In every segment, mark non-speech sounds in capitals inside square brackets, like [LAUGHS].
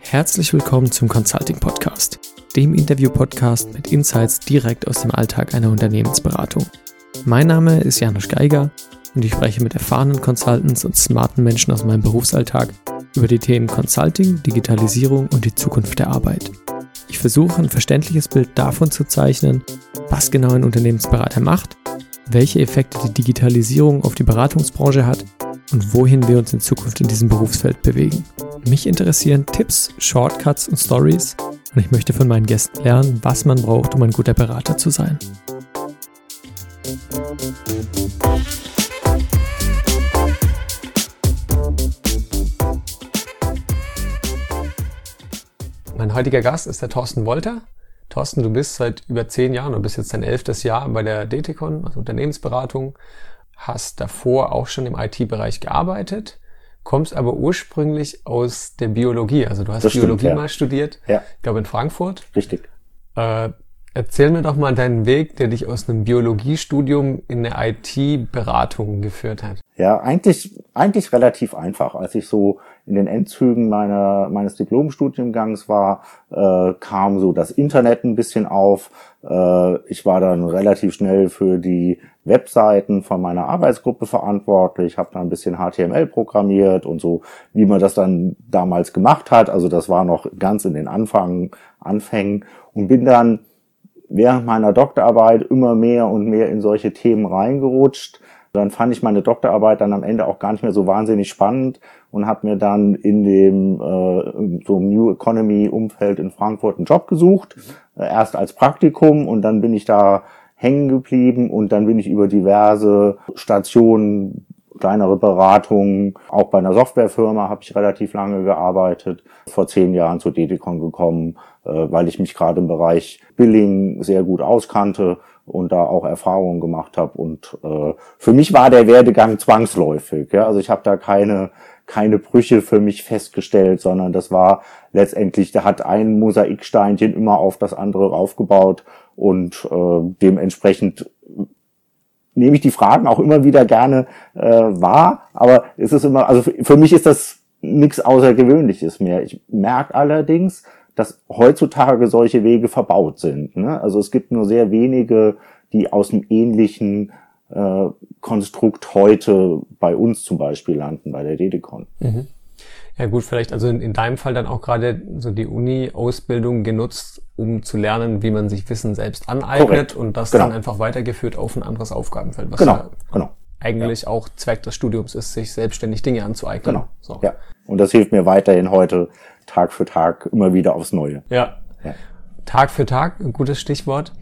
Herzlich willkommen zum Consulting Podcast, dem Interview-Podcast mit Insights direkt aus dem Alltag einer Unternehmensberatung. Mein Name ist Janusz Geiger und ich spreche mit erfahrenen Consultants und smarten Menschen aus meinem Berufsalltag über die Themen Consulting, Digitalisierung und die Zukunft der Arbeit. Ich versuche ein verständliches Bild davon zu zeichnen, was genau ein Unternehmensberater macht, welche Effekte die Digitalisierung auf die Beratungsbranche hat und wohin wir uns in Zukunft in diesem Berufsfeld bewegen. Mich interessieren Tipps, Shortcuts und Stories und ich möchte von meinen Gästen lernen, was man braucht, um ein guter Berater zu sein. Mein heutiger Gast ist der Thorsten Wolter. Thorsten, du bist seit über zehn Jahren, du bist jetzt dein elftes Jahr bei der Detikon, also Unternehmensberatung, hast davor auch schon im IT-Bereich gearbeitet, kommst aber ursprünglich aus der Biologie. Also du hast Das stimmt, Biologie ja. mal studiert, Ja, ich glaube in Frankfurt. richtig. Äh, erzähl mir doch mal deinen Weg, der dich aus einem Biologiestudium in eine IT-Beratung geführt hat. Ja, eigentlich, eigentlich relativ einfach. Als ich so in den Endzügen meiner, meines Diplomstudiengangs war, äh, kam so das Internet ein bisschen auf. Äh, ich war dann relativ schnell für die Webseiten von meiner Arbeitsgruppe verantwortlich, habe da ein bisschen HTML programmiert und so, wie man das dann damals gemacht hat. Also das war noch ganz in den Anfang, Anfängen und bin dann während meiner Doktorarbeit immer mehr und mehr in solche Themen reingerutscht. Dann fand ich meine Doktorarbeit dann am Ende auch gar nicht mehr so wahnsinnig spannend und habe mir dann in dem äh, so New Economy Umfeld in Frankfurt einen Job gesucht. Äh, erst als Praktikum und dann bin ich da hängen geblieben und dann bin ich über diverse Stationen kleinere Beratungen. Auch bei einer Softwarefirma habe ich relativ lange gearbeitet. Vor zehn Jahren zur Dedicon gekommen, äh, weil ich mich gerade im Bereich Billing sehr gut auskannte und da auch Erfahrungen gemacht habe. Und äh, für mich war der Werdegang zwangsläufig. Ja? Also ich habe da keine keine Brüche für mich festgestellt, sondern das war letztendlich, da hat ein Mosaiksteinchen immer auf das andere aufgebaut und äh, dementsprechend nehme ich die Fragen auch immer wieder gerne äh, wahr, aber es ist immer, also für, mich ist das nichts Außergewöhnliches mehr. Ich merke allerdings, dass heutzutage solche Wege verbaut sind. Ne? Also es gibt nur sehr wenige, die aus dem ähnlichen äh, Konstrukt heute bei uns zum Beispiel landen, bei der Dedecon. Ja gut, vielleicht also in, in deinem Fall dann auch gerade so die Uni-Ausbildung genutzt, um zu lernen, wie man sich Wissen selbst aneignet Korrekt. und das Genau. dann einfach weitergeführt auf ein anderes Aufgabenfeld, was Genau, ja genau. Eigentlich auch Zweck des Studiums ist, sich selbstständig Dinge anzueignen. Genau. So. Ja. Und das hilft mir weiterhin heute Tag für Tag immer wieder aufs Neue. ja. Ja. Tag für Tag, ein gutes Stichwort.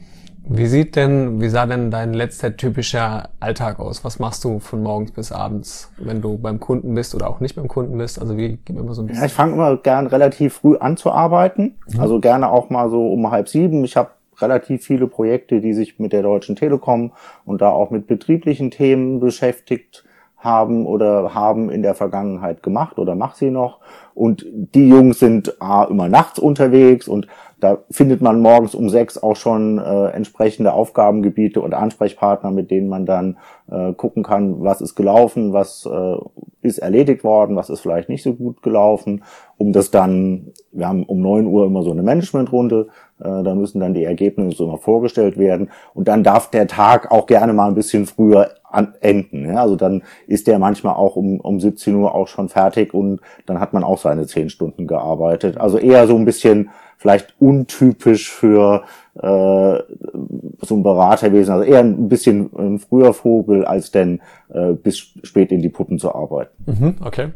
Wie sieht denn, wie sah denn dein letzter typischer Alltag aus? Was machst du von morgens bis abends, wenn du beim Kunden bist oder auch nicht beim Kunden bist? Also wie, gib mal so ein Ja, bisschen. ich fange immer gern relativ früh an zu arbeiten. Also gerne auch mal so um halb sieben. Ich habe relativ viele Projekte, die sich mit der Deutschen Telekom und da auch mit betrieblichen Themen beschäftigt haben oder haben in der Vergangenheit gemacht oder mach sie noch. Und die Jungs sind A, immer nachts unterwegs und da findet man morgens um sechs auch schon äh, entsprechende Aufgabengebiete und Ansprechpartner, mit denen man dann äh, gucken kann, was ist gelaufen, was äh, ist erledigt worden, was ist vielleicht nicht so gut gelaufen, um das dann, wir haben um neun Uhr immer so eine Managementrunde, da müssen dann die Ergebnisse immer vorgestellt werden und dann darf der Tag auch gerne mal ein bisschen früher enden. Also dann ist der manchmal auch um, um 17 Uhr auch schon fertig und dann hat man auch seine zehn Stunden gearbeitet. Also eher so ein bisschen vielleicht untypisch für äh, so ein Beraterwesen, also eher ein bisschen ein früher Vogel, als denn äh, bis spät in die Puppen zu arbeiten. Mhm, okay.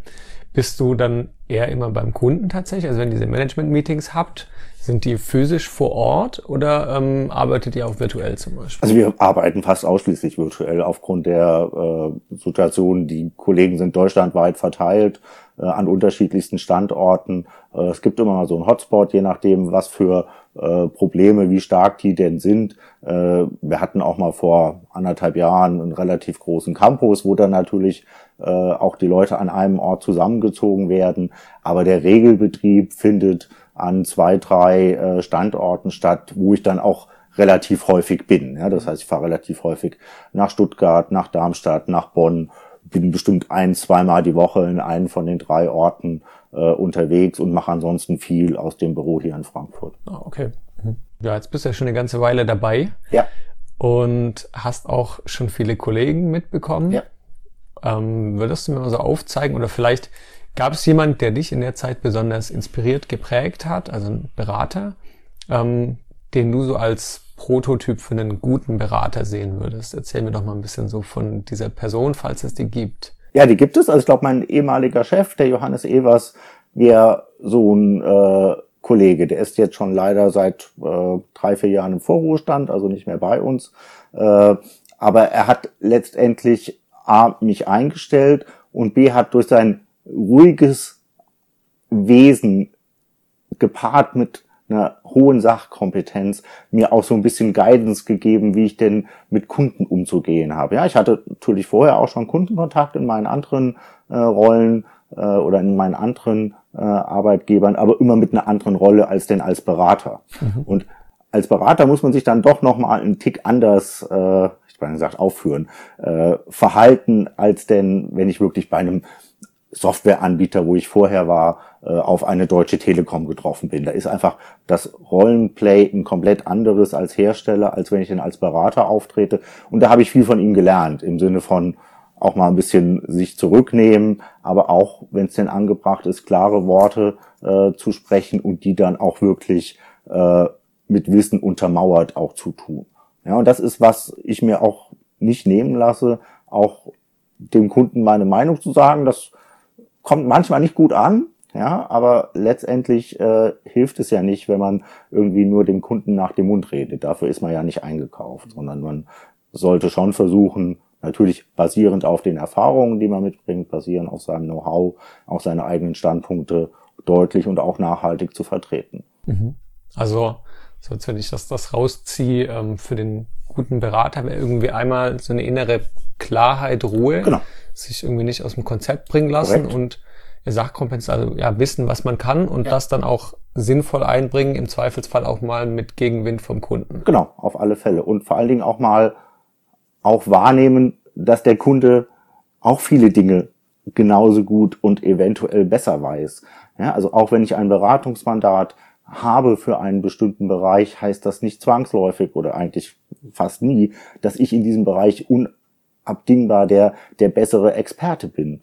Bist du dann eher immer beim Kunden tatsächlich? Also wenn ihr diese Management-Meetings habt, sind die physisch vor Ort oder ähm, arbeitet ihr auch virtuell zum Beispiel? Also wir arbeiten fast ausschließlich virtuell aufgrund der äh, Situation. Die Kollegen sind deutschlandweit verteilt äh, an unterschiedlichsten Standorten. Äh, es gibt immer mal so einen Hotspot, je nachdem, was für äh, Probleme, wie stark die denn sind. Äh, wir hatten auch mal vor anderthalb Jahren einen relativ großen Campus, wo dann natürlich äh, auch die Leute an einem Ort zusammengezogen werden. Aber der Regelbetrieb findet an zwei, drei äh, Standorten statt, wo ich dann auch relativ häufig bin. Ja, das heißt, ich fahre relativ häufig nach Stuttgart, nach Darmstadt, nach Bonn, bin bestimmt ein, zweimal die Woche in einem von den drei Orten äh, unterwegs und mache ansonsten viel aus dem Büro hier in Frankfurt. Ah, okay. Mhm. Ja, jetzt bist du ja schon eine ganze Weile dabei. Ja. Und hast auch schon viele Kollegen mitbekommen. Ja. Ähm, würdest du mir mal so aufzeigen oder vielleicht gab es jemand, der dich in der Zeit besonders inspiriert, geprägt hat, also ein Berater, ähm, den du so als Prototyp für einen guten Berater sehen würdest? Erzähl mir doch mal ein bisschen so von dieser Person, falls es die gibt. Ja, die gibt es. Also ich glaube, mein ehemaliger Chef, der Johannes Evers, wäre so ein äh, Kollege. Der ist jetzt schon leider seit äh, drei, vier Jahren im Vorruhestand, also nicht mehr bei uns. Äh, aber er hat letztendlich A, mich eingestellt und B, hat durch sein ruhiges Wesen gepaart mit einer hohen Sachkompetenz mir auch so ein bisschen Guidance gegeben, wie ich denn mit Kunden umzugehen habe. Ja, ich hatte natürlich vorher auch schon Kundenkontakt in meinen anderen äh, Rollen äh, oder in meinen anderen äh, Arbeitgebern, aber immer mit einer anderen Rolle als denn als Berater. Mhm. Und als Berater muss man sich dann doch noch mal einen Tick anders, äh, meine gesagt aufführen, äh, verhalten als denn, wenn ich wirklich bei einem Softwareanbieter, wo ich vorher war, äh, auf eine deutsche Telekom getroffen bin. Da ist einfach das Rollenplay ein komplett anderes als Hersteller, als wenn ich denn als Berater auftrete. Und da habe ich viel von ihm gelernt, im Sinne von auch mal ein bisschen sich zurücknehmen, aber auch, wenn es denn angebracht ist, klare Worte äh, zu sprechen und die dann auch wirklich äh, mit Wissen untermauert auch zu tun. Ja, und das ist, was ich mir auch nicht nehmen lasse, auch dem Kunden meine Meinung zu sagen. Das kommt manchmal nicht gut an, ja, aber letztendlich äh, hilft es ja nicht, wenn man irgendwie nur dem Kunden nach dem Mund redet. Dafür ist man ja nicht eingekauft, sondern man sollte schon versuchen, natürlich basierend auf den Erfahrungen, die man mitbringt, basierend auf seinem Know-how, auch seine eigenen Standpunkte deutlich und auch nachhaltig zu vertreten. Mhm. Also, so als wenn ich das, das rausziehe, ähm, für den guten Berater wäre irgendwie einmal so eine innere Klarheit, Ruhe. Genau sich irgendwie nicht aus dem Konzept bringen lassen Korrekt. und Sachkompetenz, also ja, wissen, was man kann und ja. das dann auch sinnvoll einbringen, im Zweifelsfall auch mal mit Gegenwind vom Kunden. Genau, auf alle Fälle. Und vor allen Dingen auch mal auch wahrnehmen, dass der Kunde auch viele Dinge genauso gut und eventuell besser weiß. Ja, also auch wenn ich ein Beratungsmandat habe für einen bestimmten Bereich, heißt das nicht zwangsläufig oder eigentlich fast nie, dass ich in diesem Bereich un unabdingbar der, der bessere Experte bin.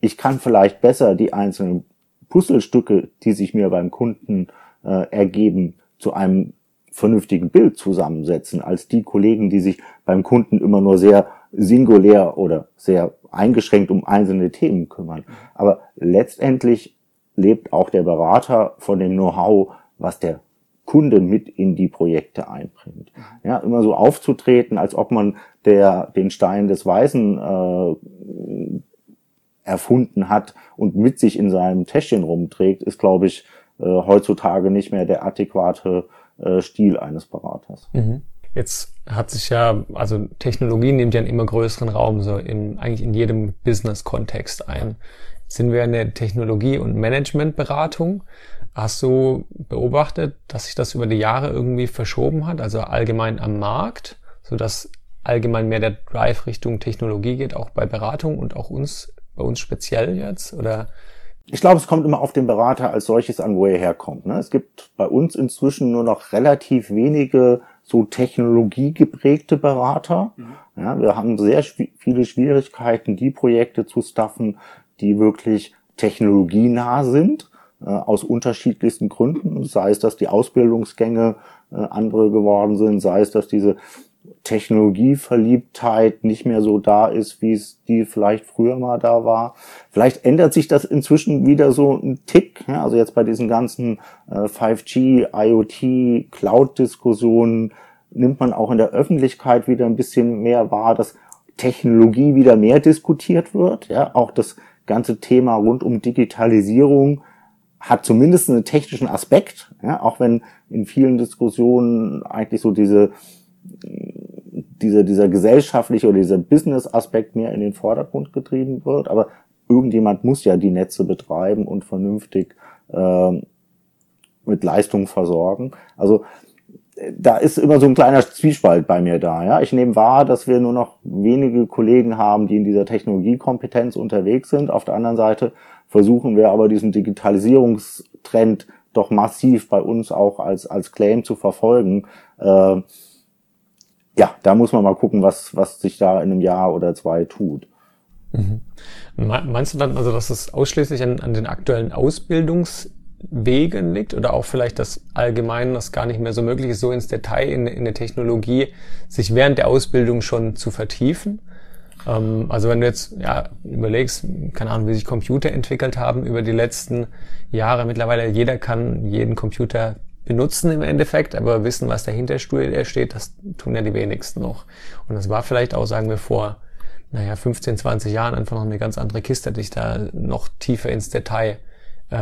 Ich kann vielleicht besser die einzelnen Puzzlestücke, die sich mir beim Kunden äh, ergeben, zu einem vernünftigen Bild zusammensetzen, als die Kollegen, die sich beim Kunden immer nur sehr singulär oder sehr eingeschränkt um einzelne Themen kümmern. Aber letztendlich lebt auch der Berater von dem Know-how, was der Kunde mit in die Projekte einbringt. Ja, immer so aufzutreten, als ob man der den Stein des Weisen äh, erfunden hat und mit sich in seinem Täschchen rumträgt, ist, glaube ich, äh, heutzutage nicht mehr der adäquate äh, Stil eines Beraters. Mhm. Jetzt hat sich ja, also Technologie nimmt ja einen immer größeren Raum, so in, eigentlich in jedem Business-Kontext ein. Jetzt sind wir in der Technologie- und Managementberatung. Hast du beobachtet, dass sich das über die Jahre irgendwie verschoben hat, also allgemein am Markt, so dass allgemein mehr der Drive Richtung Technologie geht, auch bei Beratung und auch uns, bei uns speziell jetzt? Oder? Ich glaube, es kommt immer auf den Berater als solches an, wo er herkommt. Ne? Es gibt bei uns inzwischen nur noch relativ wenige so technologiegeprägte Berater. Mhm. Ja, wir haben sehr viele Schwierigkeiten, die Projekte zu staffen, die wirklich technologienah sind aus unterschiedlichsten Gründen, sei es, dass die Ausbildungsgänge äh, andere geworden sind, sei es, dass diese Technologieverliebtheit nicht mehr so da ist, wie es die vielleicht früher mal da war. Vielleicht ändert sich das inzwischen wieder so ein Tick. Ja, also jetzt bei diesen ganzen äh, 5G, IoT, Cloud-Diskussionen nimmt man auch in der Öffentlichkeit wieder ein bisschen mehr wahr, dass Technologie wieder mehr diskutiert wird. Ja, auch das ganze Thema rund um Digitalisierung hat zumindest einen technischen Aspekt, ja, auch wenn in vielen Diskussionen eigentlich so diese, diese, dieser gesellschaftliche oder dieser Business-Aspekt mehr in den Vordergrund getrieben wird. Aber irgendjemand muss ja die Netze betreiben und vernünftig äh, mit Leistung versorgen. Also da ist immer so ein kleiner Zwiespalt bei mir da. Ja, ich nehme wahr, dass wir nur noch wenige Kollegen haben, die in dieser Technologiekompetenz unterwegs sind. Auf der anderen Seite versuchen wir aber diesen Digitalisierungstrend doch massiv bei uns auch als, als Claim zu verfolgen. Äh, ja, da muss man mal gucken, was, was sich da in einem Jahr oder zwei tut. Mhm. Meinst du dann also, dass es ausschließlich an, an den aktuellen Ausbildungswegen liegt oder auch vielleicht, dass allgemein das gar nicht mehr so möglich ist, so ins Detail in, in der Technologie sich während der Ausbildung schon zu vertiefen? Ähm, also wenn du jetzt ja, überlegst, keine Ahnung, wie sich Computer entwickelt haben über die letzten Jahre, mittlerweile jeder kann jeden Computer benutzen im Endeffekt, aber wissen, was dahinter steht, das tun ja die wenigsten noch. Und das war vielleicht auch, sagen wir, vor naja, 15, 20 Jahren einfach noch eine ganz andere Kiste, dich da noch tiefer ins Detail äh,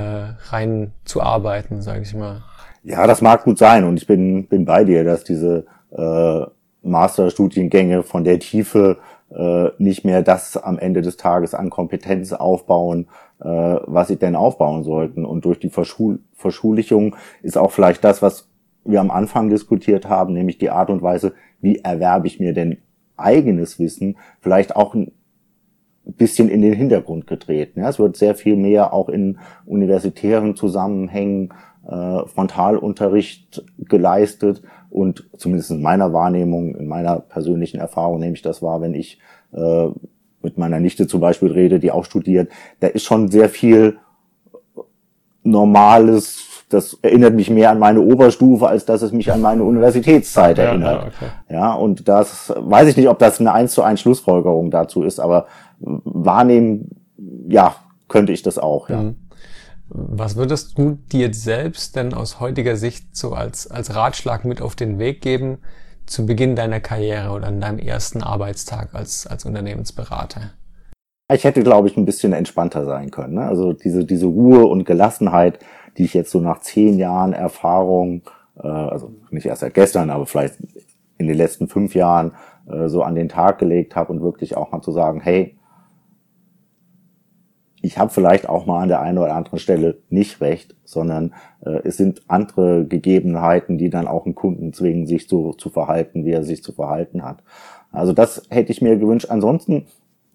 rein zu sage ich mal. Ja, das mag gut sein und ich bin, bin bei dir, dass diese äh, Masterstudiengänge von der Tiefe äh, nicht mehr das am Ende des Tages an Kompetenz aufbauen, äh, was sie denn aufbauen sollten. Und durch die Verschul Verschulichung ist auch vielleicht das, was wir am Anfang diskutiert haben, nämlich die Art und Weise, wie erwerbe ich mir denn eigenes Wissen, vielleicht auch ein bisschen in den Hintergrund getreten. Ja, es wird sehr viel mehr auch in universitären Zusammenhängen äh, Frontalunterricht geleistet und zumindest in meiner Wahrnehmung, in meiner persönlichen Erfahrung nehme ich das wahr, wenn ich äh, mit meiner Nichte zum Beispiel rede, die auch studiert, da ist schon sehr viel Normales, das erinnert mich mehr an meine Oberstufe, als dass es mich an meine Universitätszeit erinnert. Ja, okay. ja, und das weiß ich nicht, ob das eine eins zu eins Schlussfolgerung dazu ist, aber wahrnehmen, ja, könnte ich das auch, ja. Mhm. Was würdest du dir selbst denn aus heutiger Sicht so als, als Ratschlag mit auf den Weg geben zu Beginn deiner Karriere oder an deinem ersten Arbeitstag als, als Unternehmensberater? Ich hätte, glaube ich, ein bisschen entspannter sein können. Ne? Also diese, diese Ruhe und Gelassenheit, die ich jetzt so nach zehn Jahren Erfahrung, äh, also nicht erst seit gestern, aber vielleicht in den letzten fünf Jahren äh, so an den Tag gelegt habe und wirklich auch mal zu sagen, hey, ich habe vielleicht auch mal an der einen oder anderen Stelle nicht recht, sondern äh, es sind andere Gegebenheiten, die dann auch einen Kunden zwingen, sich so zu verhalten, wie er sich zu verhalten hat. Also das hätte ich mir gewünscht. Ansonsten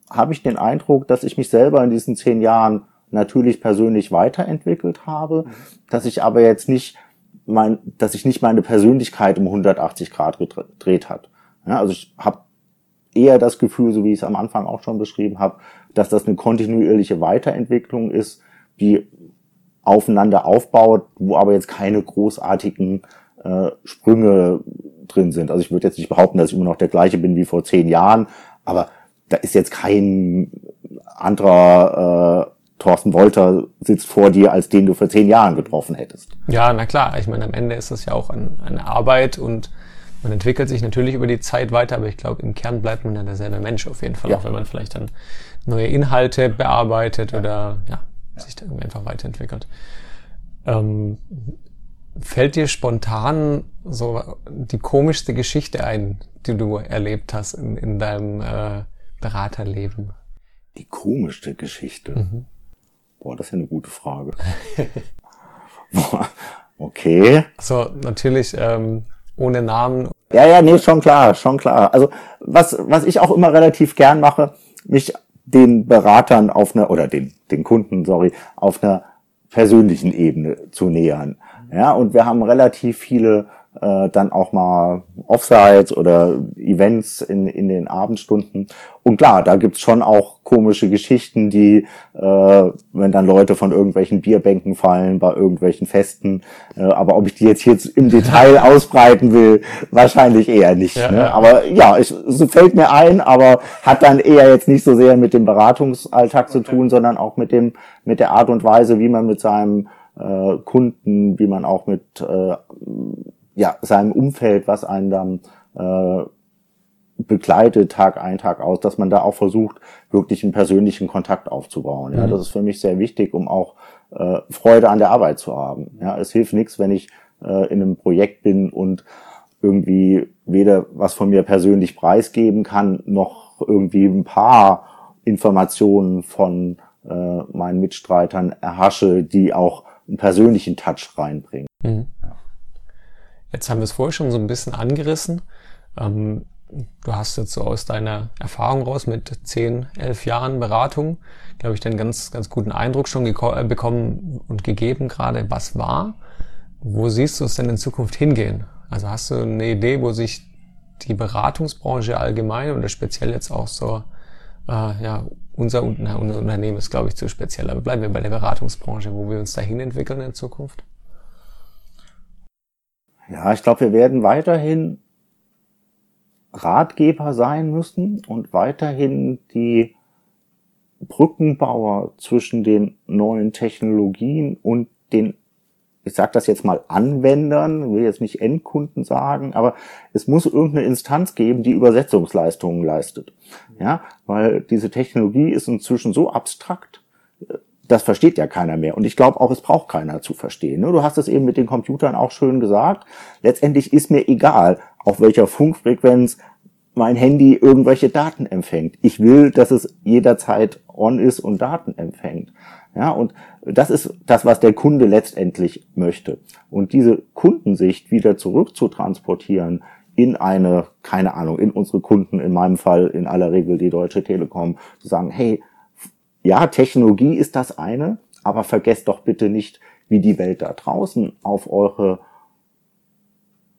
habe ich den Eindruck, dass ich mich selber in diesen zehn Jahren natürlich persönlich weiterentwickelt habe, dass ich aber jetzt nicht mein, dass ich nicht meine Persönlichkeit um 180 Grad gedreht hat. Ja, also ich habe eher das Gefühl, so wie ich es am Anfang auch schon beschrieben habe, dass das eine kontinuierliche Weiterentwicklung ist, die aufeinander aufbaut, wo aber jetzt keine großartigen äh, Sprünge drin sind. Also ich würde jetzt nicht behaupten, dass ich immer noch der gleiche bin wie vor zehn Jahren, aber da ist jetzt kein anderer äh, Thorsten Wolter sitzt vor dir, als den du vor zehn Jahren getroffen hättest. Ja, na klar. Ich meine, am Ende ist es ja auch ein, eine Arbeit und man entwickelt sich natürlich über die Zeit weiter, aber ich glaube, im Kern bleibt man ja derselbe Mensch auf jeden Fall, ja. auch wenn man vielleicht dann neue Inhalte bearbeitet ja. oder ja, ja, sich da irgendwie einfach weiterentwickelt. Ähm, fällt dir spontan so die komischste Geschichte ein, die du erlebt hast in, in deinem äh, Beraterleben? Die komischste Geschichte? Mhm. Boah, das ist ja eine gute Frage. [LAUGHS] Boah, okay. So, natürlich ähm, ohne Namen. Ja, ja, nee, schon klar, schon klar. Also was, was ich auch immer relativ gern mache, mich den Beratern auf einer, oder den, den Kunden, sorry, auf einer persönlichen Ebene zu nähern. Ja, und wir haben relativ viele äh, dann auch mal Offsites oder Events in, in den Abendstunden. Und klar, da gibt's schon auch komische Geschichten, die, äh, wenn dann Leute von irgendwelchen Bierbänken fallen, bei irgendwelchen Festen, äh, aber ob ich die jetzt hier im Detail [LAUGHS] ausbreiten will, wahrscheinlich eher nicht. Ja, ne? ja. Aber ja, es, fällt mir ein, aber hat dann eher jetzt nicht so sehr mit dem Beratungsalltag okay. zu tun, sondern auch mit dem, mit der Art und Weise, wie man mit seinem äh, Kunden, wie man auch mit äh, ja, seinem Umfeld, was einen dann äh, begleitet, Tag ein, Tag aus, dass man da auch versucht, wirklich einen persönlichen Kontakt aufzubauen. Ja, mhm. das ist für mich sehr wichtig, um auch äh, Freude an der Arbeit zu haben. Ja, es hilft nichts, wenn ich äh, in einem Projekt bin und irgendwie weder was von mir persönlich preisgeben kann, noch irgendwie ein paar Informationen von äh, meinen Mitstreitern erhasche, die auch einen persönlichen Touch reinbringen. Mhm. Jetzt haben wir es vorher schon so ein bisschen angerissen. Ähm, du hast jetzt so aus deiner Erfahrung raus mit 10, 11 Jahren Beratung, glaube ich, den ganz, ganz guten Eindruck schon äh, bekommen und gegeben, gerade was war. Wo siehst du es denn in Zukunft hingehen? Also hast du eine Idee, wo sich die Beratungsbranche allgemein oder speziell jetzt auch so, äh, ja, unser, unser Unternehmen ist, glaube ich, zu speziell, aber bleiben wir bei der Beratungsbranche, wo wir uns dahin entwickeln in Zukunft? Ja, ich glaube, wir werden weiterhin Ratgeber sein müssen und weiterhin die Brückenbauer zwischen den neuen Technologien und den, ich sage das jetzt mal Anwendern, will jetzt nicht Endkunden sagen, aber es muss irgendeine Instanz geben, die Übersetzungsleistungen leistet. Ja, weil diese Technologie ist inzwischen so abstrakt, das versteht ja keiner mehr. Und ich glaube auch, es braucht keiner zu verstehen. Du hast es eben mit den Computern auch schön gesagt. Letztendlich ist mir egal, auf welcher Funkfrequenz mein Handy irgendwelche Daten empfängt. Ich will, dass es jederzeit on ist und Daten empfängt. Ja, und das ist das, was der Kunde letztendlich möchte. Und diese Kundensicht wieder zurück zu transportieren in eine, keine Ahnung, in unsere Kunden, in meinem Fall in aller Regel die Deutsche Telekom, zu sagen, hey, ja, Technologie ist das eine, aber vergesst doch bitte nicht, wie die Welt da draußen auf eure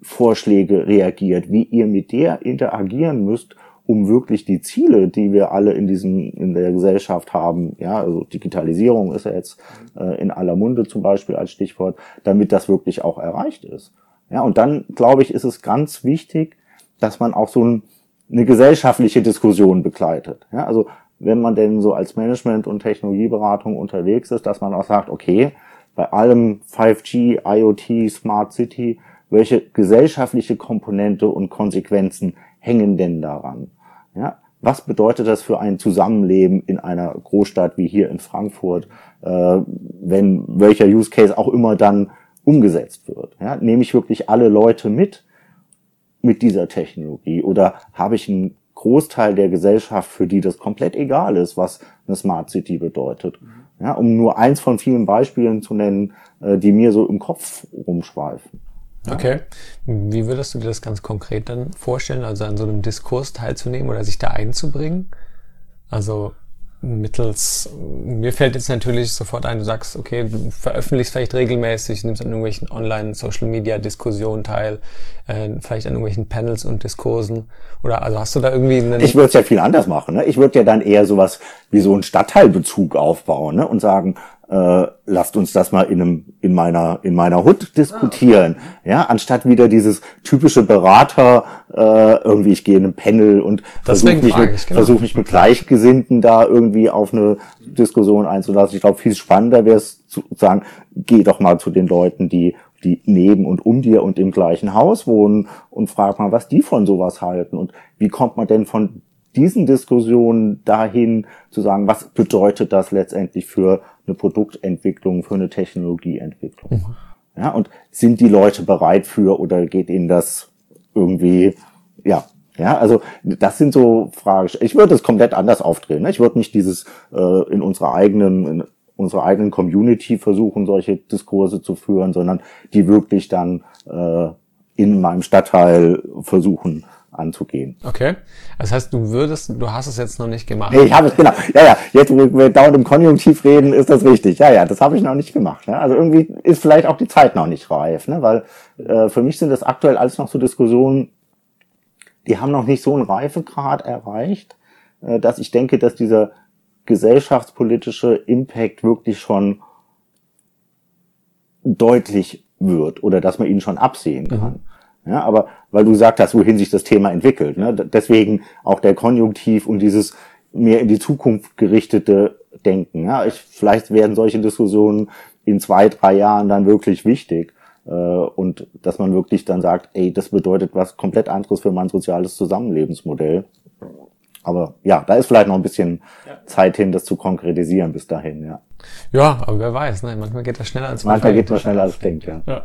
Vorschläge reagiert, wie ihr mit der interagieren müsst, um wirklich die Ziele, die wir alle in diesem in der Gesellschaft haben, ja, also Digitalisierung ist ja jetzt äh, in aller Munde zum Beispiel als Stichwort, damit das wirklich auch erreicht ist. Ja, und dann glaube ich, ist es ganz wichtig, dass man auch so ein, eine gesellschaftliche Diskussion begleitet. Ja, also wenn man denn so als Management- und Technologieberatung unterwegs ist, dass man auch sagt, okay, bei allem 5G, IoT, Smart City, welche gesellschaftliche Komponente und Konsequenzen hängen denn daran? Ja, was bedeutet das für ein Zusammenleben in einer Großstadt wie hier in Frankfurt, äh, wenn welcher Use Case auch immer dann umgesetzt wird? Ja, nehme ich wirklich alle Leute mit mit dieser Technologie oder habe ich ein Großteil der Gesellschaft, für die das komplett egal ist, was eine Smart City bedeutet. Ja, um nur eins von vielen Beispielen zu nennen, äh, die mir so im Kopf rumschweifen. Ja. Okay. Wie würdest du dir das ganz konkret dann vorstellen, also an so einem Diskurs teilzunehmen oder sich da einzubringen? Also mittels, mir fällt jetzt natürlich sofort ein, du sagst, okay, du veröffentlichst vielleicht regelmäßig, nimmst an irgendwelchen Online-Social-Media-Diskussionen teil, äh, vielleicht an irgendwelchen Panels und Diskursen oder also hast du da irgendwie einen Ich würde es ja viel anders machen, ne? Ich würde ja dann eher sowas wie so einen Stadtteilbezug aufbauen, ne? Und sagen, äh, lasst uns das mal in, einem, in meiner in meiner Hut diskutieren, ah. ja, anstatt wieder dieses typische Berater äh, irgendwie ich gehe in ein Panel und versuche mich, mit, genau. versuch mich mit Gleichgesinnten da irgendwie auf eine Diskussion einzulassen. Ich glaube, viel spannender wäre es zu sagen, geh doch mal zu den Leuten, die die neben und um dir und im gleichen Haus wohnen und frag mal, was die von sowas halten und wie kommt man denn von diesen Diskussionen dahin zu sagen, was bedeutet das letztendlich für eine Produktentwicklung, für eine Technologieentwicklung. Mhm. Ja, und sind die Leute bereit für oder geht ihnen das irgendwie, ja, ja, also das sind so Fragen. Ich würde es komplett anders aufdrehen. Ne? Ich würde nicht dieses äh, in unserer eigenen in unserer eigenen Community versuchen, solche Diskurse zu führen, sondern die wirklich dann äh, in meinem Stadtteil versuchen anzugehen. Okay. Das heißt, du würdest, du hast es jetzt noch nicht gemacht. Nee, ich habe es, genau. Ja, ja, jetzt, wo wir dauernd im Konjunktiv reden, ist das richtig. Ja, ja, das habe ich noch nicht gemacht. Ne? Also irgendwie ist vielleicht auch die Zeit noch nicht reif, ne? weil äh, für mich sind das aktuell alles noch so Diskussionen, die haben noch nicht so einen Reifegrad erreicht, äh, dass ich denke, dass dieser gesellschaftspolitische Impact wirklich schon deutlich wird oder dass man ihn schon absehen kann. Mhm. Ja, aber weil du gesagt hast, wohin sich das Thema entwickelt. Ne? Deswegen auch der Konjunktiv und dieses mehr in die Zukunft gerichtete Denken. Ja? Ich, vielleicht werden solche Diskussionen in zwei, drei Jahren dann wirklich wichtig. Äh, und dass man wirklich dann sagt, ey, das bedeutet was komplett anderes für mein soziales Zusammenlebensmodell. Aber ja, da ist vielleicht noch ein bisschen ja. Zeit hin, das zu konkretisieren bis dahin, ja. Ja, aber wer weiß, ne? manchmal geht das schneller als man Manchmal geht das schneller als denkt, ja. ja.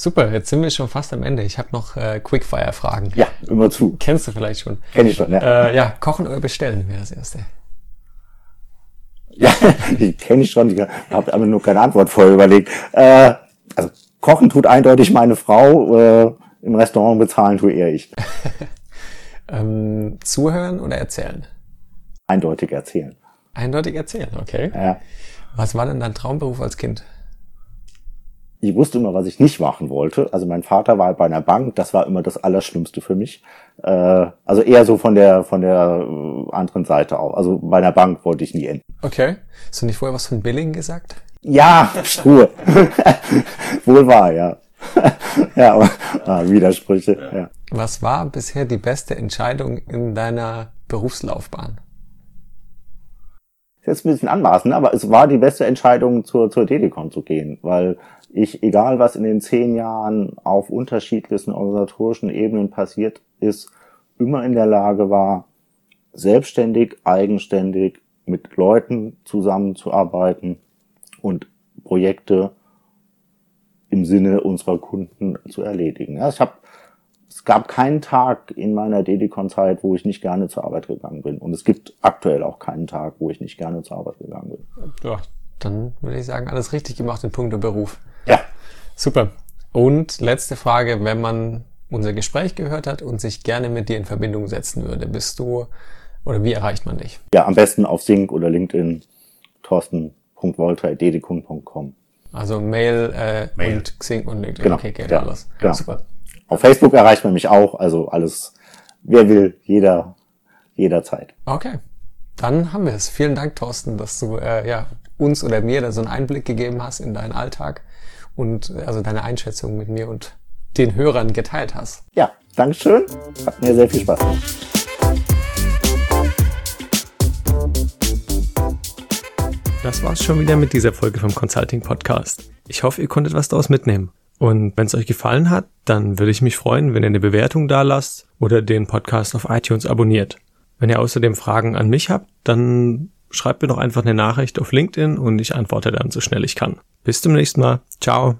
Super, jetzt sind wir schon fast am Ende. Ich habe noch äh, Quickfire-Fragen. Ja, immer zu. Kennst du vielleicht schon? Kenn ich schon, ja. Äh, ja, kochen oder bestellen wäre das erste. Ja, [LAUGHS] die kenne ich schon. Ich habe aber nur keine Antwort vorher überlegt. Äh, also kochen tut eindeutig meine Frau. Äh, Im Restaurant bezahlen tue eher ich. [LAUGHS] Ähm, zuhören oder erzählen? Eindeutig erzählen. Eindeutig erzählen, okay. Ja. Was war denn dein Traumberuf als Kind? Ich wusste immer, was ich nicht machen wollte. Also mein Vater war bei einer Bank, das war immer das Allerschlimmste für mich. Äh, also eher so von der von der äh, anderen Seite auch. Also bei einer Bank wollte ich nie enden. Okay. Hast du nicht vorher was von Billing gesagt? Ja, Ruhe. [LAUGHS] Wohl wahr, ja. [LAUGHS] ja, aber ah, Widersprüche. Ja. Was war bisher die beste Entscheidung in deiner Berufslaufbahn? Jetzt ein bisschen anmaßen, aber es war die beste Entscheidung, zur, zur Dedicon zu gehen, weil ich, egal was in den zehn Jahren auf unterschiedlichsten organisatorischen Ebenen passiert ist, immer in der Lage war, selbstständig, eigenständig mit Leuten zusammenzuarbeiten und Projekte im Sinne unserer Kunden zu erledigen. Ja, ich habe es gab keinen Tag in meiner Dedicon-Zeit, wo ich nicht gerne zur Arbeit gegangen bin. Und es gibt aktuell auch keinen Tag, wo ich nicht gerne zur Arbeit gegangen bin. Ja, dann würde ich sagen, alles richtig gemacht in puncto Beruf. Ja. Super. Und letzte Frage, wenn man unser Gespräch gehört hat und sich gerne mit dir in Verbindung setzen würde, bist du oder wie erreicht man dich? Ja, am besten auf Sync oder LinkedIn torsten.wolter.dedikun.com. Also Mail, äh, Mail, und Xing und LinkedIn. Genau. Okay, geht ja, alles. Genau. Super. Auf Facebook erreicht man mich auch, also alles, wer will, jeder, jederzeit. Okay. Dann haben wir es. Vielen Dank, Thorsten, dass du äh, ja, uns oder mir da so einen Einblick gegeben hast in deinen Alltag und äh, also deine Einschätzung mit mir und den Hörern geteilt hast. Ja, Dankeschön. Hat mir sehr viel Spaß gemacht. Das war's schon wieder mit dieser Folge vom Consulting Podcast. Ich hoffe, ihr konntet was daraus mitnehmen. Und wenn es euch gefallen hat, dann würde ich mich freuen, wenn ihr eine Bewertung da lasst oder den Podcast auf iTunes abonniert. Wenn ihr außerdem Fragen an mich habt, dann schreibt mir doch einfach eine Nachricht auf LinkedIn und ich antworte dann so schnell ich kann. Bis zum nächsten Mal. Ciao.